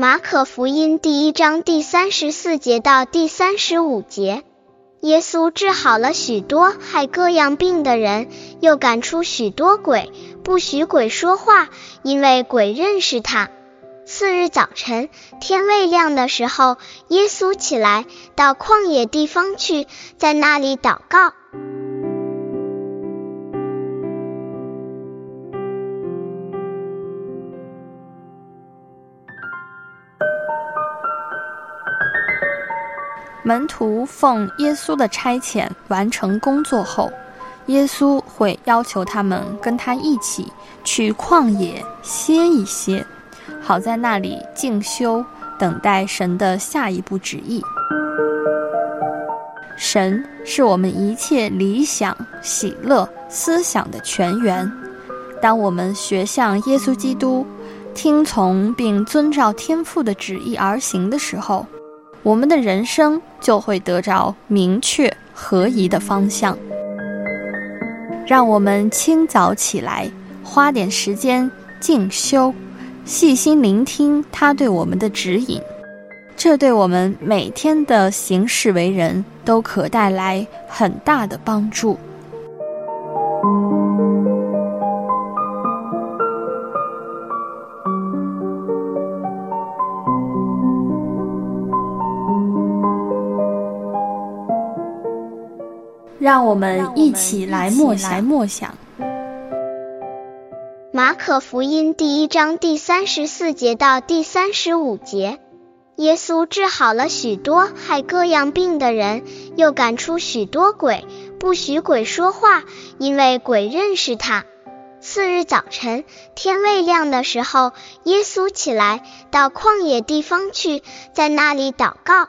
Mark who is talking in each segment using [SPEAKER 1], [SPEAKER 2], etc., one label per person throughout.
[SPEAKER 1] 马可福音第一章第三十四节到第三十五节，耶稣治好了许多害各样病的人，又赶出许多鬼，不许鬼说话，因为鬼认识他。次日早晨，天未亮的时候，耶稣起来到旷野地方去，在那里祷告。
[SPEAKER 2] 门徒奉耶稣的差遣完成工作后，耶稣会要求他们跟他一起去旷野歇一歇，好在那里静修，等待神的下一步旨意。神是我们一切理想、喜乐、思想的泉源。当我们学像耶稣基督，听从并遵照天父的旨意而行的时候，我们的人生就会得着明确合宜的方向。让我们清早起来，花点时间静修，细心聆听他对我们的指引，这对我们每天的行事为人都可带来很大的帮助。让我们一起来默想默想。
[SPEAKER 1] 马可福音第一章第三十四节到第三十五节，耶稣治好了许多害各样病的人，又赶出许多鬼，不许鬼说话，因为鬼认识他。次日早晨，天未亮的时候，耶稣起来到旷野地方去，在那里祷告。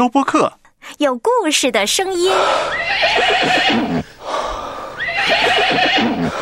[SPEAKER 3] 周播客，
[SPEAKER 4] 有故事的声音。